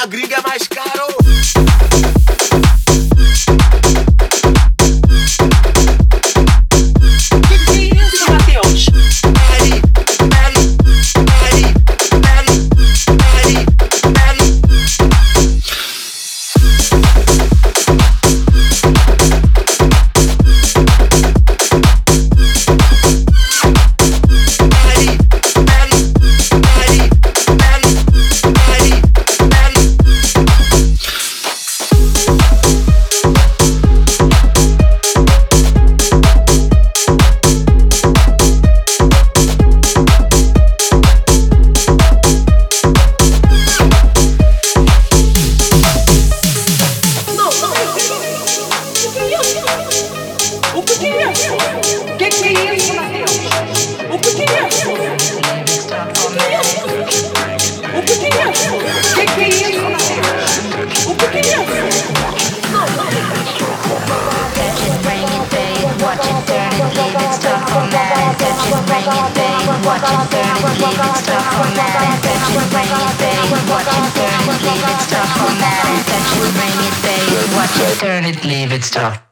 A gringa é mais caro. Turn it, leave it, stop.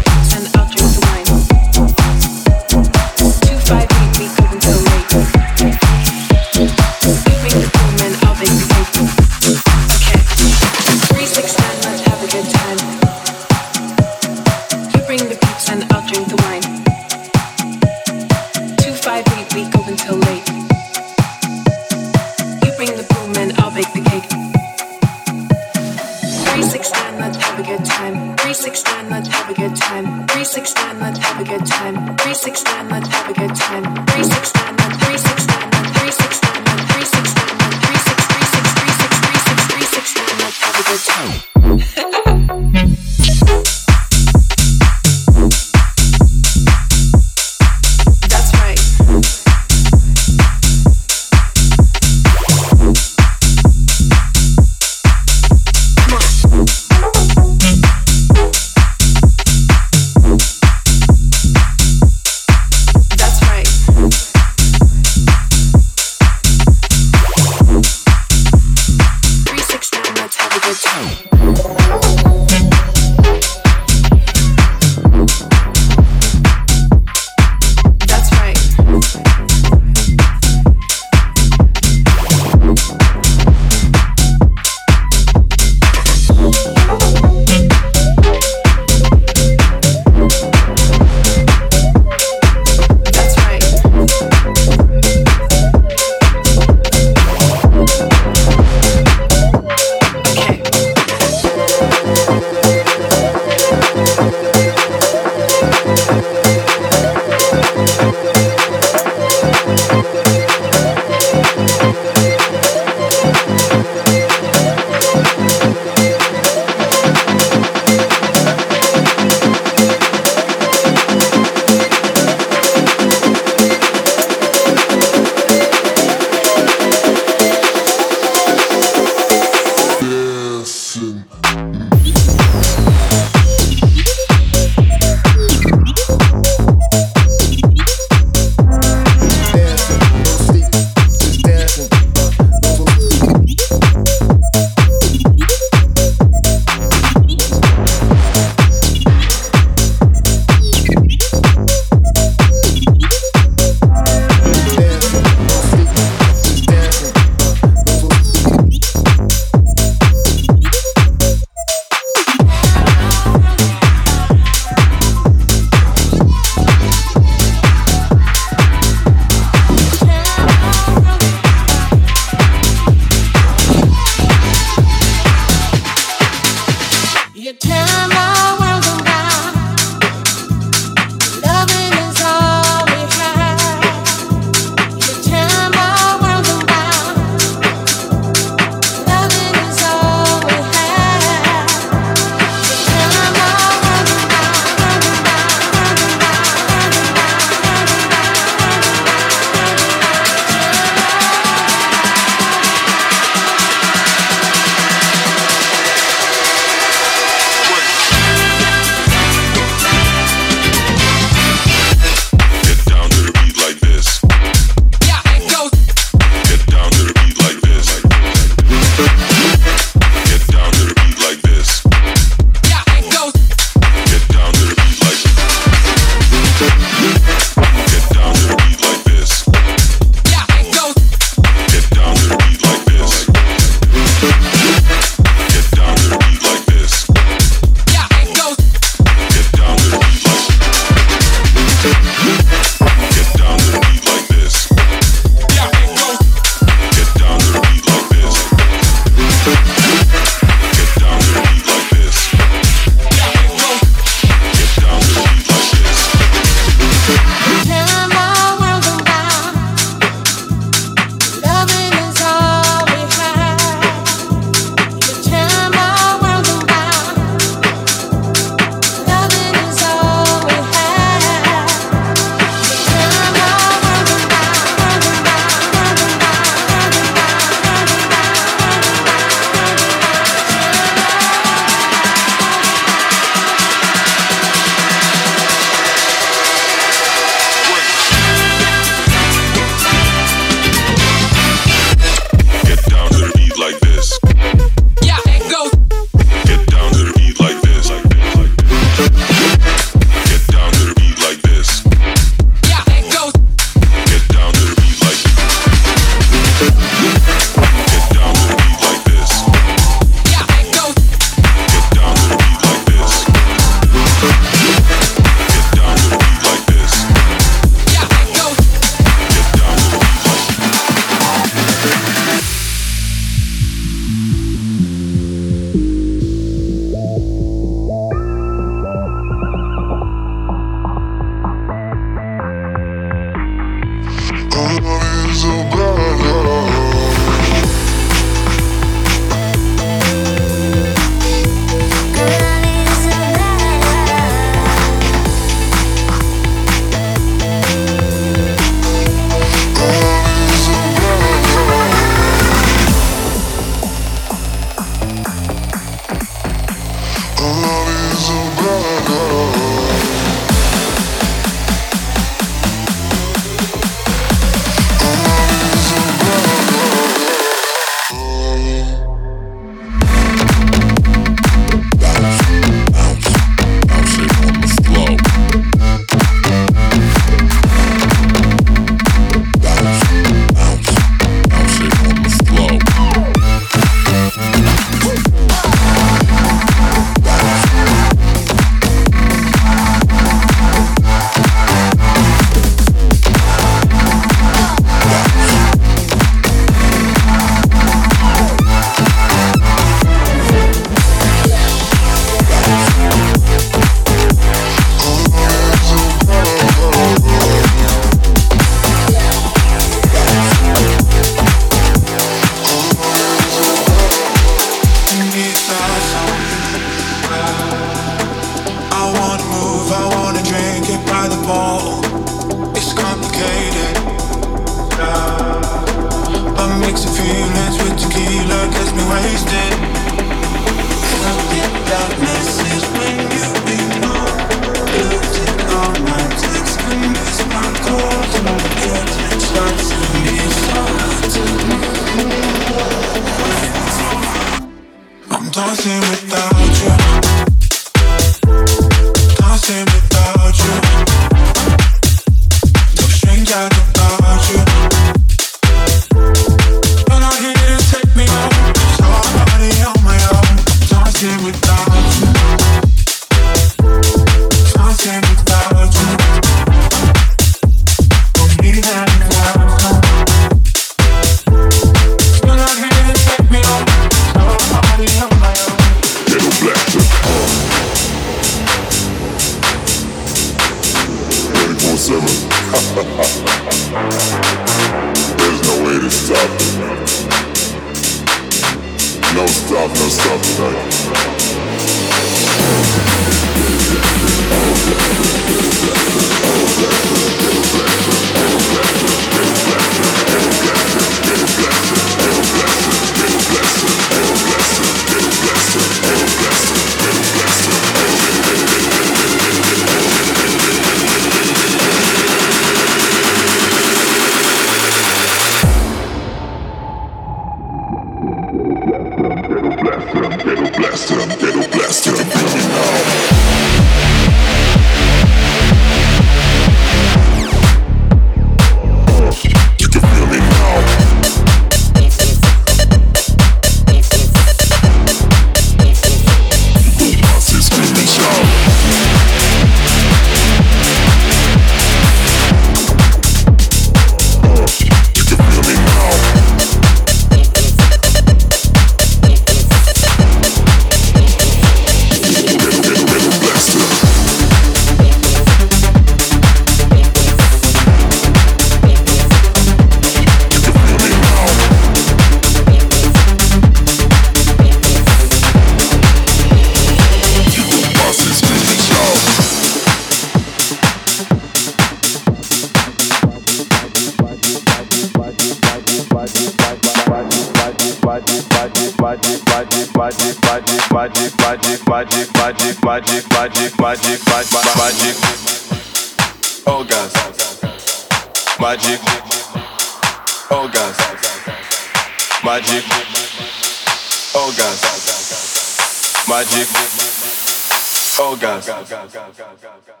ガンガンガンガンガン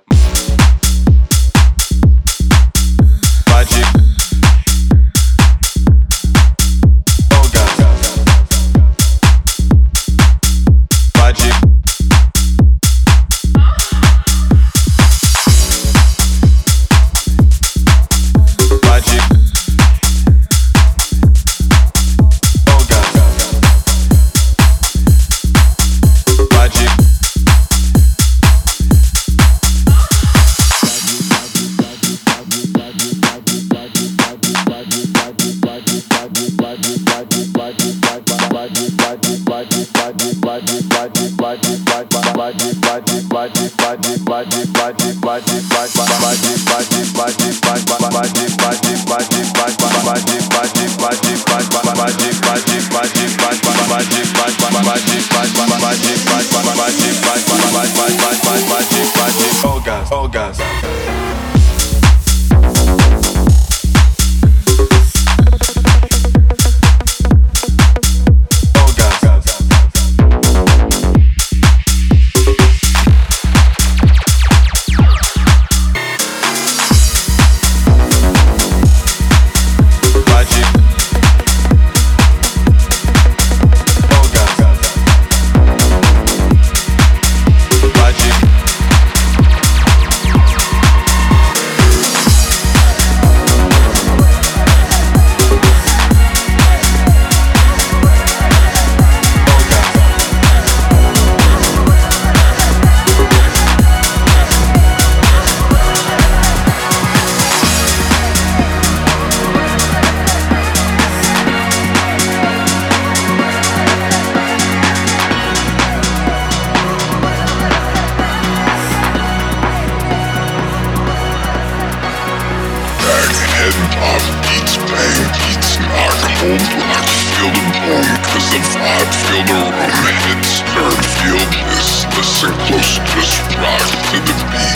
speed.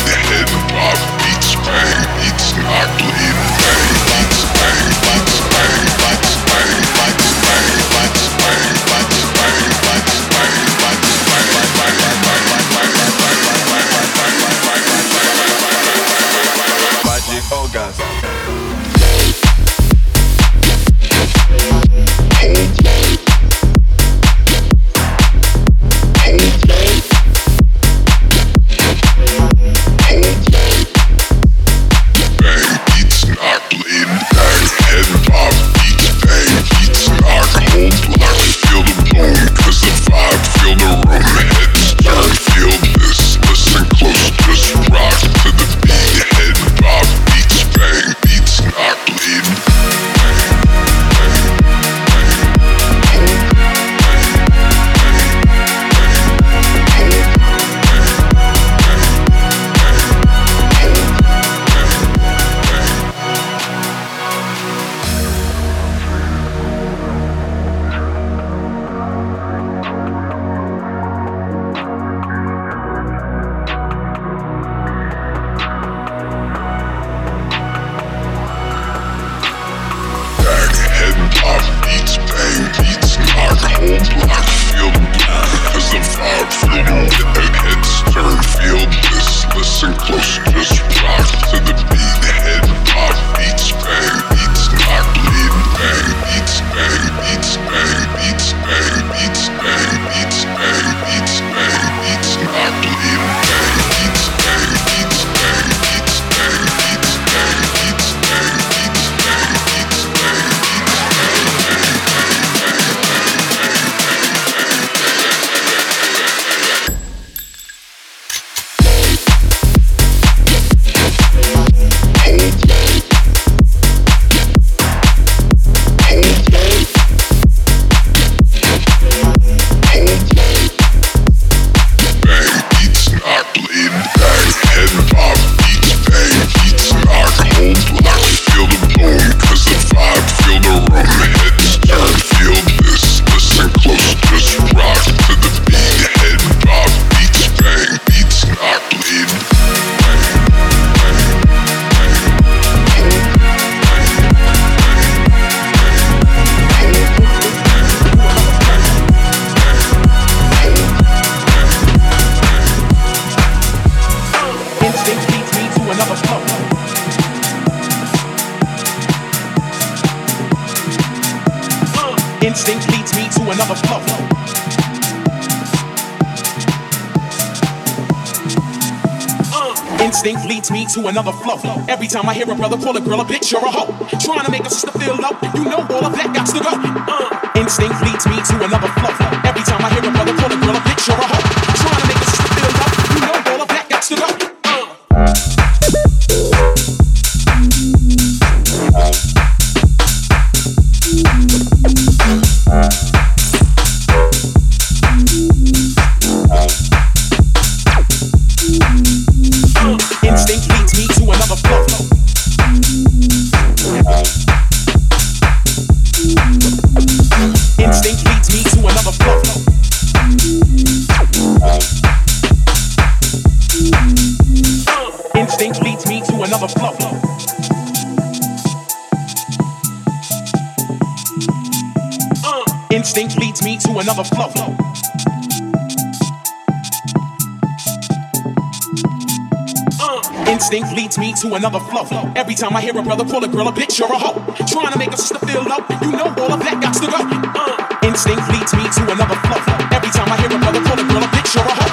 instinct leads me to another flow. Uh. Instinct leads me to another flow. Every time I hear a brother call a girl a bitch or a hoe, trying to make a sister feel low, you know all of that got to go. Uh. Instinct leads me to another flow. Every time I hear a brother call a girl a bitch or a hoe. Another flow. Instinct leads me to another flow. Instinct leads me to another flow. Every time I hear a brother pull a girl, a bitch or a hoe. Trying to make a sister feel low. You know all of that got to go. Uh. Instinct leads me to another flow. Every time I hear a brother pull a girl, a bitch or a hoe.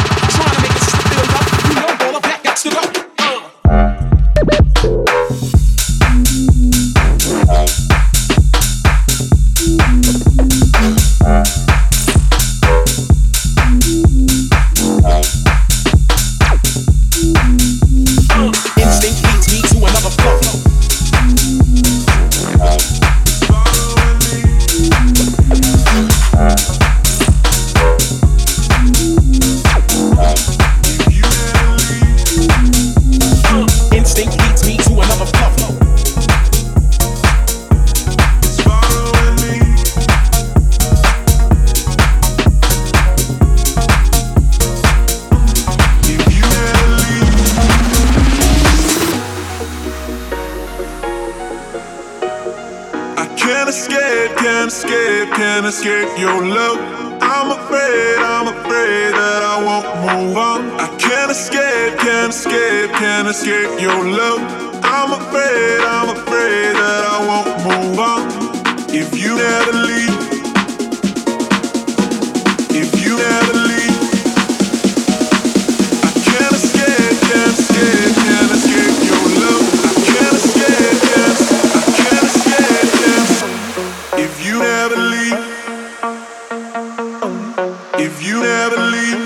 If you never leave,